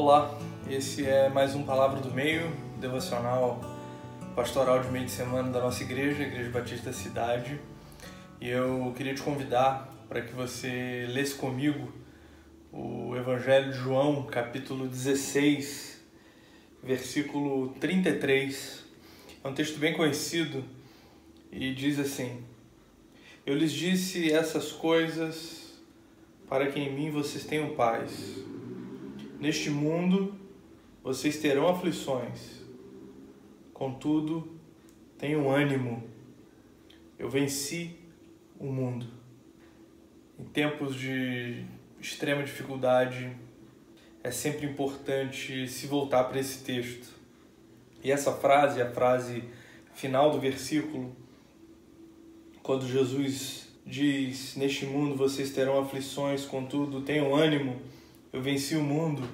Olá, esse é mais um Palavra do Meio, devocional pastoral de meio de semana da nossa igreja, Igreja Batista Cidade. E eu queria te convidar para que você lesse comigo o Evangelho de João, capítulo 16, versículo 33. É um texto bem conhecido e diz assim: Eu lhes disse essas coisas para que em mim vocês tenham paz. Neste mundo vocês terão aflições, contudo, tenham ânimo. Eu venci o mundo. Em tempos de extrema dificuldade, é sempre importante se voltar para esse texto. E essa frase, a frase final do versículo, quando Jesus diz: Neste mundo vocês terão aflições, contudo, tenham ânimo eu venci o mundo,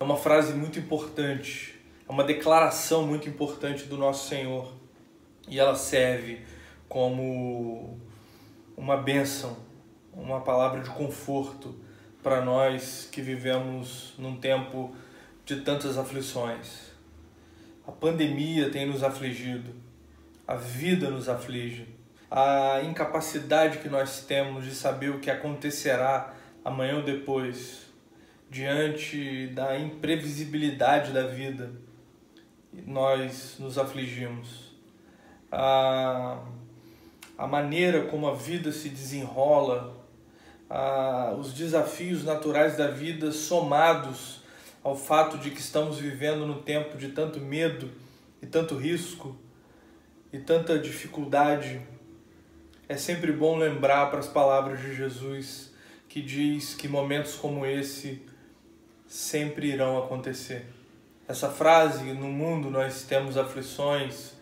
é uma frase muito importante, é uma declaração muito importante do nosso Senhor. E ela serve como uma bênção, uma palavra de conforto para nós que vivemos num tempo de tantas aflições. A pandemia tem nos afligido, a vida nos aflige, a incapacidade que nós temos de saber o que acontecerá amanhã ou depois diante da imprevisibilidade da vida, nós nos afligimos. A, a maneira como a vida se desenrola, a, os desafios naturais da vida somados ao fato de que estamos vivendo no tempo de tanto medo e tanto risco e tanta dificuldade, é sempre bom lembrar para as palavras de Jesus que diz que momentos como esse sempre irão acontecer. Essa frase, no mundo nós temos aflições,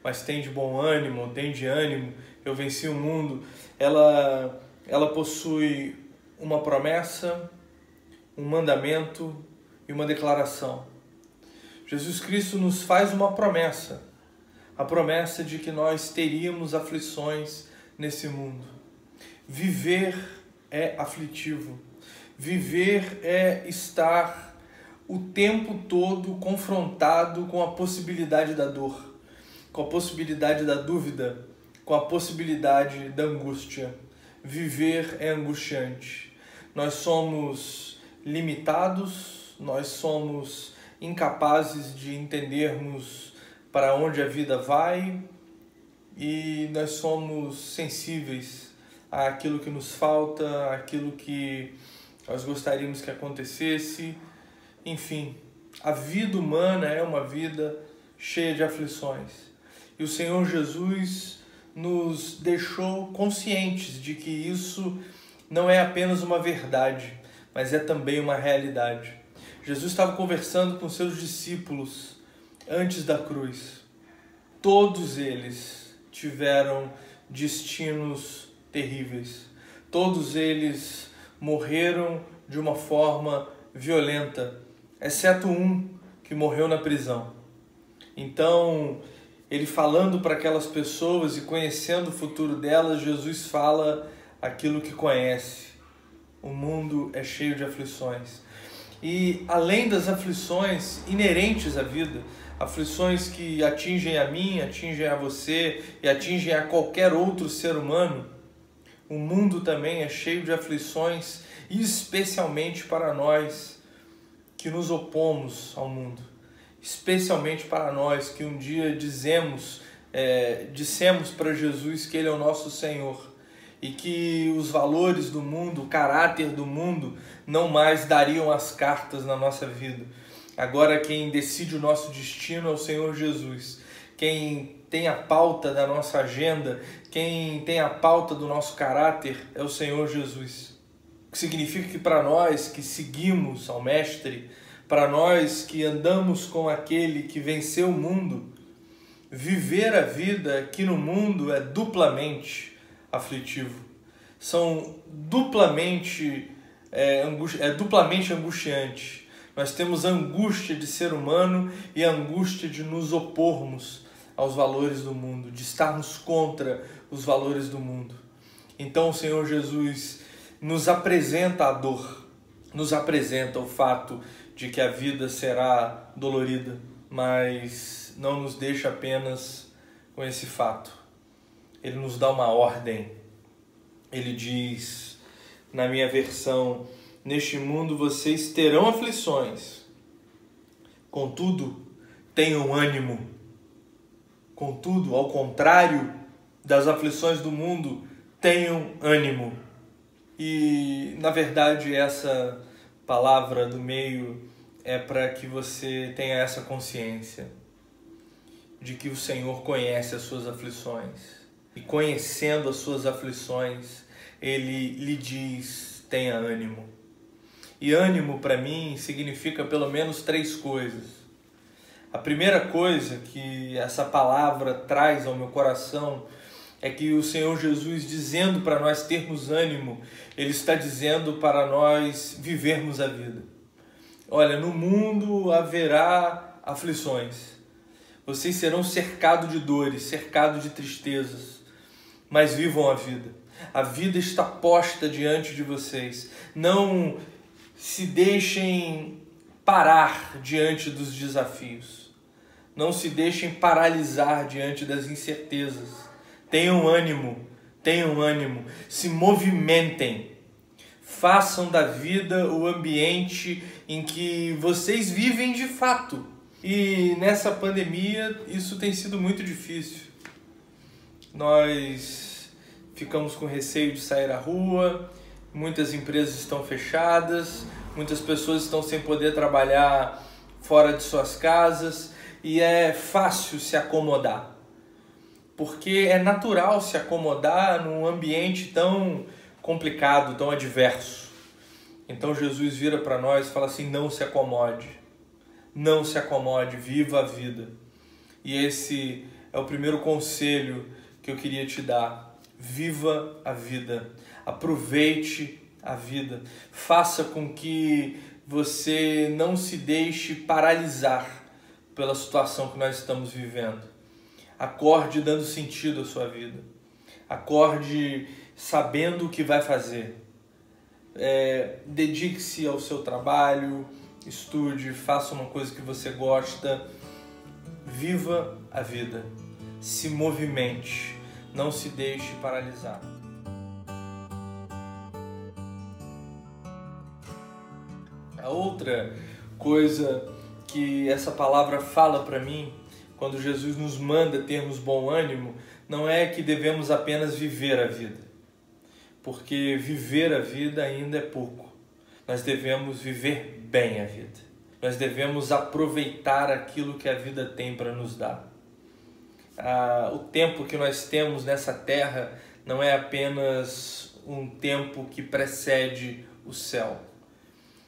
mas tem de bom ânimo, tem de ânimo, eu venci o mundo, ela, ela possui uma promessa, um mandamento e uma declaração. Jesus Cristo nos faz uma promessa, a promessa de que nós teríamos aflições nesse mundo. Viver é aflitivo Viver é estar o tempo todo confrontado com a possibilidade da dor, com a possibilidade da dúvida, com a possibilidade da angústia. Viver é angustiante. Nós somos limitados, nós somos incapazes de entendermos para onde a vida vai e nós somos sensíveis àquilo que nos falta, àquilo que nós gostaríamos que acontecesse. Enfim, a vida humana é uma vida cheia de aflições. E o Senhor Jesus nos deixou conscientes de que isso não é apenas uma verdade, mas é também uma realidade. Jesus estava conversando com seus discípulos antes da cruz. Todos eles tiveram destinos terríveis. Todos eles morreram de uma forma violenta, exceto um que morreu na prisão. Então, ele falando para aquelas pessoas e conhecendo o futuro delas, Jesus fala aquilo que conhece. O mundo é cheio de aflições. E além das aflições inerentes à vida, aflições que atingem a mim, atingem a você e atingem a qualquer outro ser humano, o mundo também é cheio de aflições, especialmente para nós que nos opomos ao mundo, especialmente para nós que um dia dizemos, é, dissemos para Jesus que Ele é o nosso Senhor e que os valores do mundo, o caráter do mundo, não mais dariam as cartas na nossa vida. Agora quem decide o nosso destino é o Senhor Jesus. Quem tem a pauta da nossa agenda, quem tem a pauta do nosso caráter é o Senhor Jesus. O que significa que para nós que seguimos ao Mestre, para nós que andamos com aquele que venceu o mundo, viver a vida aqui no mundo é duplamente aflitivo. São duplamente é, é duplamente angustiante. Nós temos angústia de ser humano e angústia de nos opormos aos valores do mundo, de estarmos contra os valores do mundo. Então o Senhor Jesus nos apresenta a dor, nos apresenta o fato de que a vida será dolorida, mas não nos deixa apenas com esse fato. Ele nos dá uma ordem. Ele diz, na minha versão, neste mundo vocês terão aflições. Contudo, tenham ânimo. Contudo, ao contrário das aflições do mundo, tenham ânimo. E, na verdade, essa palavra do meio é para que você tenha essa consciência de que o Senhor conhece as suas aflições. E conhecendo as suas aflições, ele lhe diz: tenha ânimo. E ânimo para mim significa pelo menos três coisas. A primeira coisa que essa palavra traz ao meu coração é que o Senhor Jesus, dizendo para nós termos ânimo, Ele está dizendo para nós vivermos a vida. Olha, no mundo haverá aflições, vocês serão cercados de dores, cercados de tristezas, mas vivam a vida. A vida está posta diante de vocês. Não se deixem parar diante dos desafios. Não se deixem paralisar diante das incertezas. Tenham ânimo, tenham ânimo, se movimentem. Façam da vida o ambiente em que vocês vivem de fato. E nessa pandemia isso tem sido muito difícil. Nós ficamos com receio de sair à rua, muitas empresas estão fechadas, muitas pessoas estão sem poder trabalhar fora de suas casas e é fácil se acomodar. Porque é natural se acomodar num ambiente tão complicado, tão adverso. Então Jesus vira para nós e fala assim: não se acomode, não se acomode, viva a vida. E esse é o primeiro conselho que eu queria te dar. Viva a vida, aproveite a vida, faça com que você não se deixe paralisar pela situação que nós estamos vivendo. Acorde dando sentido à sua vida, acorde sabendo o que vai fazer. É, Dedique-se ao seu trabalho, estude, faça uma coisa que você gosta, viva a vida se movimente, não se deixe paralisar. A outra coisa que essa palavra fala para mim, quando Jesus nos manda termos bom ânimo, não é que devemos apenas viver a vida, porque viver a vida ainda é pouco. Nós devemos viver bem a vida. Nós devemos aproveitar aquilo que a vida tem para nos dar ah, o tempo que nós temos nessa terra não é apenas um tempo que precede o céu.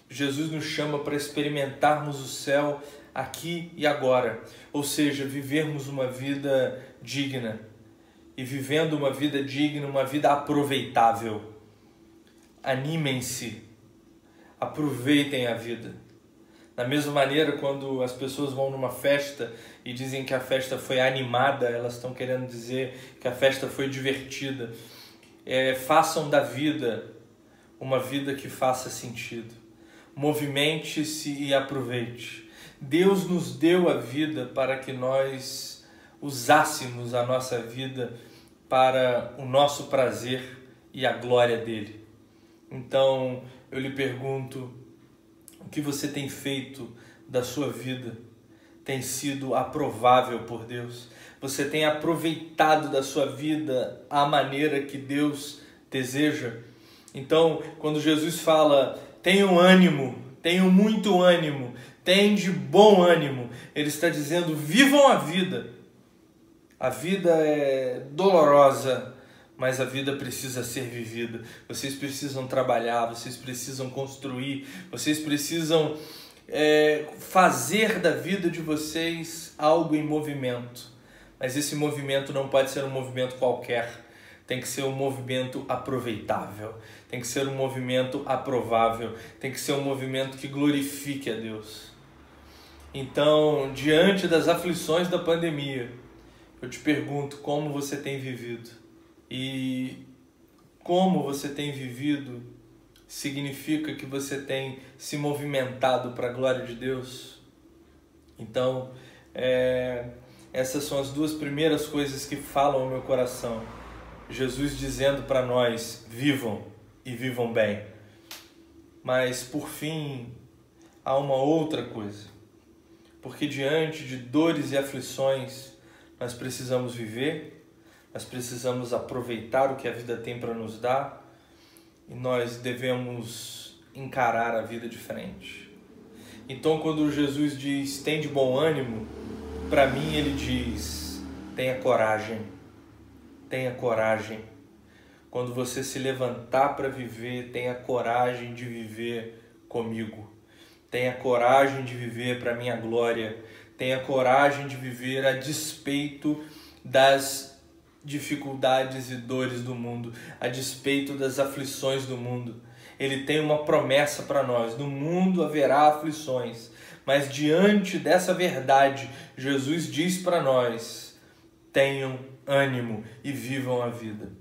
Jesus nos chama para experimentarmos o céu aqui e agora, ou seja, vivermos uma vida digna. E vivendo uma vida digna, uma vida aproveitável. Animem-se, aproveitem a vida. Da mesma maneira, quando as pessoas vão numa festa e dizem que a festa foi animada, elas estão querendo dizer que a festa foi divertida. É, façam da vida uma vida que faça sentido. Movimente-se e aproveite. Deus nos deu a vida para que nós usássemos a nossa vida para o nosso prazer e a glória dele. Então eu lhe pergunto, o que você tem feito da sua vida tem sido aprovável por Deus? Você tem aproveitado da sua vida a maneira que Deus deseja? Então, quando Jesus fala, tenham ânimo, tenham muito ânimo, tenham de bom ânimo, ele está dizendo, vivam a vida. A vida é dolorosa, mas a vida precisa ser vivida. Vocês precisam trabalhar, vocês precisam construir, vocês precisam é, fazer da vida de vocês algo em movimento. Mas esse movimento não pode ser um movimento qualquer. Tem que ser um movimento aproveitável, tem que ser um movimento aprovável, tem que ser um movimento que glorifique a Deus. Então, diante das aflições da pandemia, eu te pergunto como você tem vivido e como você tem vivido significa que você tem se movimentado para a glória de Deus? Então, é, essas são as duas primeiras coisas que falam ao meu coração. Jesus dizendo para nós: vivam e vivam bem. Mas, por fim, há uma outra coisa. Porque diante de dores e aflições, nós precisamos viver, nós precisamos aproveitar o que a vida tem para nos dar e nós devemos encarar a vida de frente. Então, quando Jesus diz tem de bom ânimo, para mim ele diz tenha coragem, tenha coragem. Quando você se levantar para viver, tenha coragem de viver comigo. Tenha coragem de viver para minha glória. Tenha coragem de viver a despeito das dificuldades e dores do mundo, a despeito das aflições do mundo. Ele tem uma promessa para nós: no mundo haverá aflições, mas diante dessa verdade, Jesus diz para nós: tenham ânimo e vivam a vida.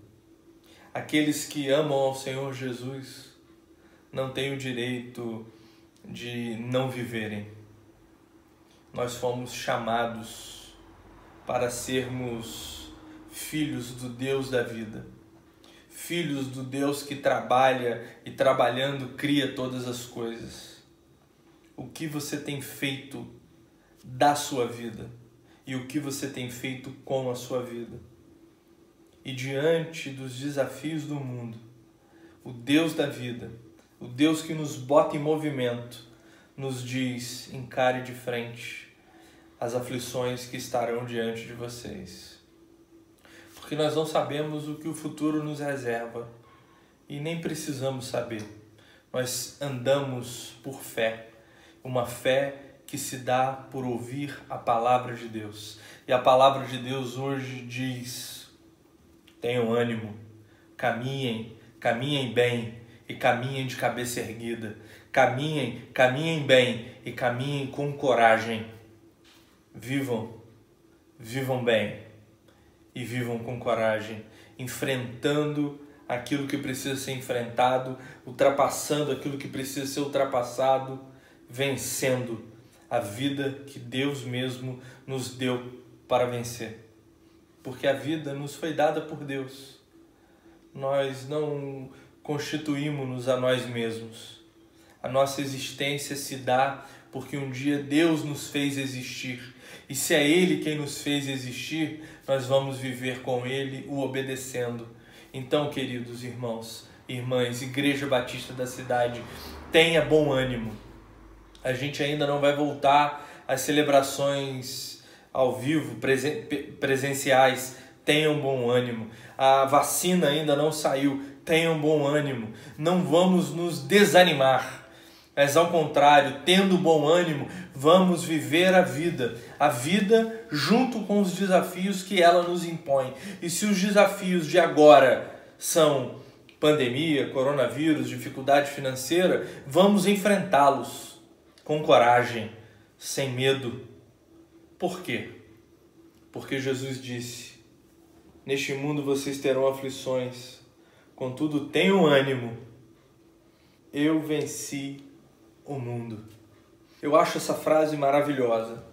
Aqueles que amam ao Senhor Jesus não têm o direito de não viverem. Nós fomos chamados para sermos filhos do Deus da vida, filhos do Deus que trabalha e trabalhando cria todas as coisas. O que você tem feito da sua vida e o que você tem feito com a sua vida. E diante dos desafios do mundo, o Deus da vida, o Deus que nos bota em movimento, nos diz: encare de frente as aflições que estarão diante de vocês porque nós não sabemos o que o futuro nos reserva e nem precisamos saber. Nós andamos por fé, uma fé que se dá por ouvir a palavra de Deus. E a palavra de Deus hoje diz: tenham ânimo, caminhem, caminhem bem e caminhem de cabeça erguida. Caminhem, caminhem bem e caminhem com coragem. Vivam, vivam bem e vivam com coragem, enfrentando aquilo que precisa ser enfrentado, ultrapassando aquilo que precisa ser ultrapassado, vencendo a vida que Deus mesmo nos deu para vencer. Porque a vida nos foi dada por Deus. Nós não constituímos-nos a nós mesmos. A nossa existência se dá porque um dia Deus nos fez existir. E se é Ele quem nos fez existir, nós vamos viver com Ele, o obedecendo. Então, queridos irmãos, irmãs, Igreja Batista da cidade, tenha bom ânimo. A gente ainda não vai voltar às celebrações ao vivo, presen presenciais. Tenham bom ânimo. A vacina ainda não saiu. Tenham bom ânimo. Não vamos nos desanimar mas ao contrário, tendo bom ânimo, vamos viver a vida, a vida junto com os desafios que ela nos impõe. E se os desafios de agora são pandemia, coronavírus, dificuldade financeira, vamos enfrentá-los com coragem, sem medo. Por quê? Porque Jesus disse: Neste mundo vocês terão aflições, contudo tenham ânimo. Eu venci o mundo. Eu acho essa frase maravilhosa,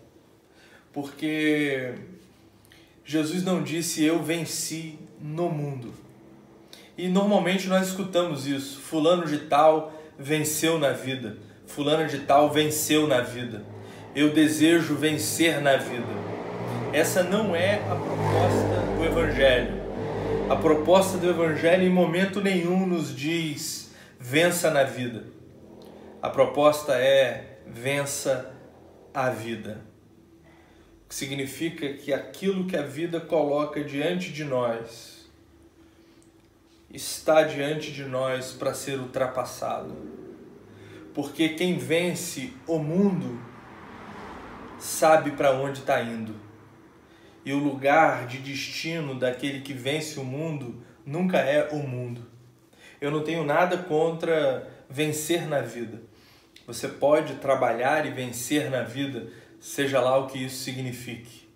porque Jesus não disse eu venci no mundo. E normalmente nós escutamos isso: Fulano de Tal venceu na vida, Fulano de Tal venceu na vida. Eu desejo vencer na vida. Essa não é a proposta do Evangelho. A proposta do Evangelho em momento nenhum nos diz vença na vida. A proposta é vença a vida. O que significa que aquilo que a vida coloca diante de nós está diante de nós para ser ultrapassado. Porque quem vence o mundo sabe para onde está indo. E o lugar de destino daquele que vence o mundo nunca é o mundo. Eu não tenho nada contra vencer na vida. Você pode trabalhar e vencer na vida, seja lá o que isso signifique.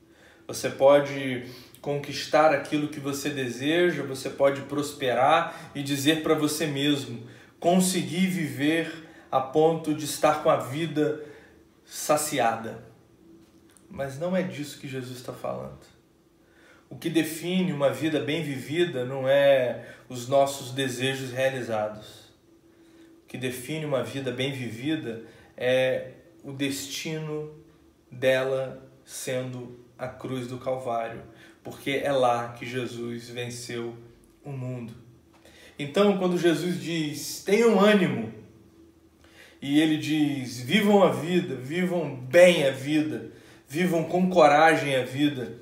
Você pode conquistar aquilo que você deseja, você pode prosperar e dizer para você mesmo: conseguir viver a ponto de estar com a vida saciada. Mas não é disso que Jesus está falando. O que define uma vida bem vivida não é os nossos desejos realizados. O que define uma vida bem vivida é o destino dela sendo a cruz do Calvário, porque é lá que Jesus venceu o mundo. Então, quando Jesus diz: tenham ânimo, e ele diz: vivam a vida, vivam bem a vida, vivam com coragem a vida,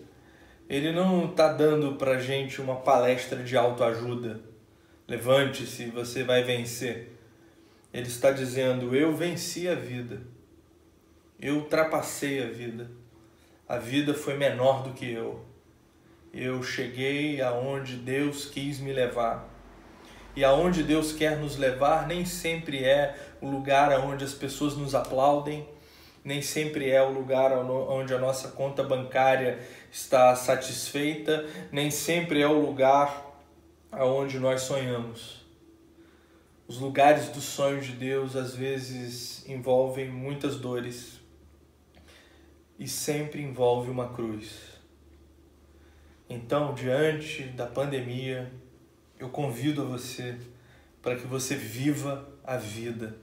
ele não está dando para gente uma palestra de autoajuda. Levante-se, você vai vencer. Ele está dizendo: Eu venci a vida. Eu ultrapassei a vida. A vida foi menor do que eu. Eu cheguei aonde Deus quis me levar. E aonde Deus quer nos levar nem sempre é o lugar onde as pessoas nos aplaudem, nem sempre é o lugar onde a nossa conta bancária está satisfeita, nem sempre é o lugar aonde nós sonhamos. Os lugares dos sonhos de Deus às vezes envolvem muitas dores e sempre envolve uma cruz. Então, diante da pandemia, eu convido a você para que você viva a vida,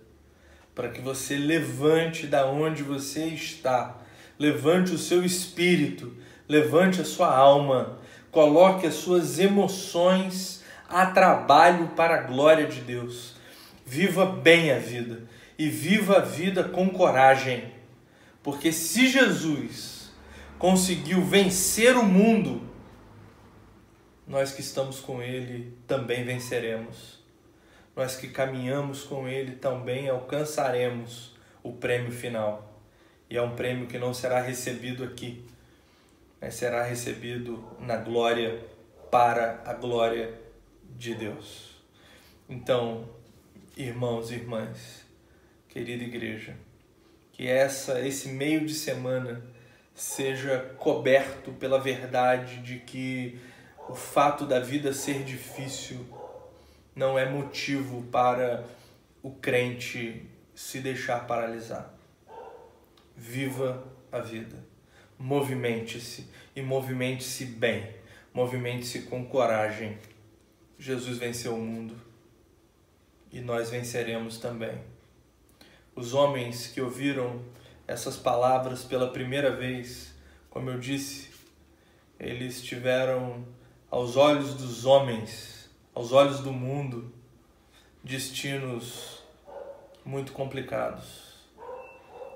para que você levante da onde você está, levante o seu espírito, levante a sua alma, coloque as suas emoções a trabalho para a glória de Deus. Viva bem a vida e viva a vida com coragem, porque se Jesus conseguiu vencer o mundo, nós que estamos com Ele também venceremos. Nós que caminhamos com Ele também alcançaremos o prêmio final. E é um prêmio que não será recebido aqui, mas será recebido na glória para a glória de Deus. Então, irmãos e irmãs, querida igreja, que essa esse meio de semana seja coberto pela verdade de que o fato da vida ser difícil não é motivo para o crente se deixar paralisar. Viva a vida. Movimente-se e movimente-se bem. Movimente-se com coragem. Jesus venceu o mundo e nós venceremos também. Os homens que ouviram essas palavras pela primeira vez, como eu disse, eles tiveram aos olhos dos homens, aos olhos do mundo, destinos muito complicados.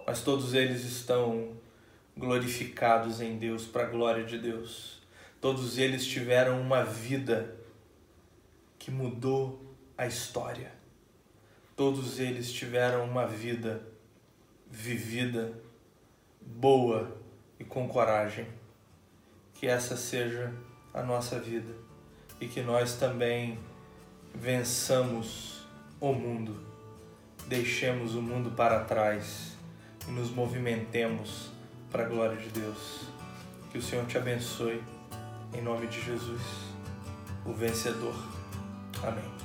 Mas todos eles estão glorificados em Deus, para a glória de Deus. Todos eles tiveram uma vida que mudou a história. Todos eles tiveram uma vida vivida, boa e com coragem. Que essa seja a nossa vida e que nós também vençamos o mundo, deixemos o mundo para trás e nos movimentemos para a glória de Deus. Que o Senhor te abençoe, em nome de Jesus, o vencedor. Amém.